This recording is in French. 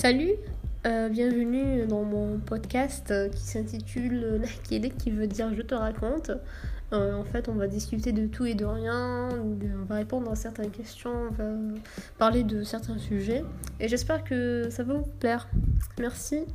Salut, euh, bienvenue dans mon podcast euh, qui s'intitule euh, Naked, qui veut dire je te raconte. En fait, on va discuter de tout et de rien, on va répondre à certaines questions, on va parler de certains sujets. Et j'espère que ça va vous plaire. Merci.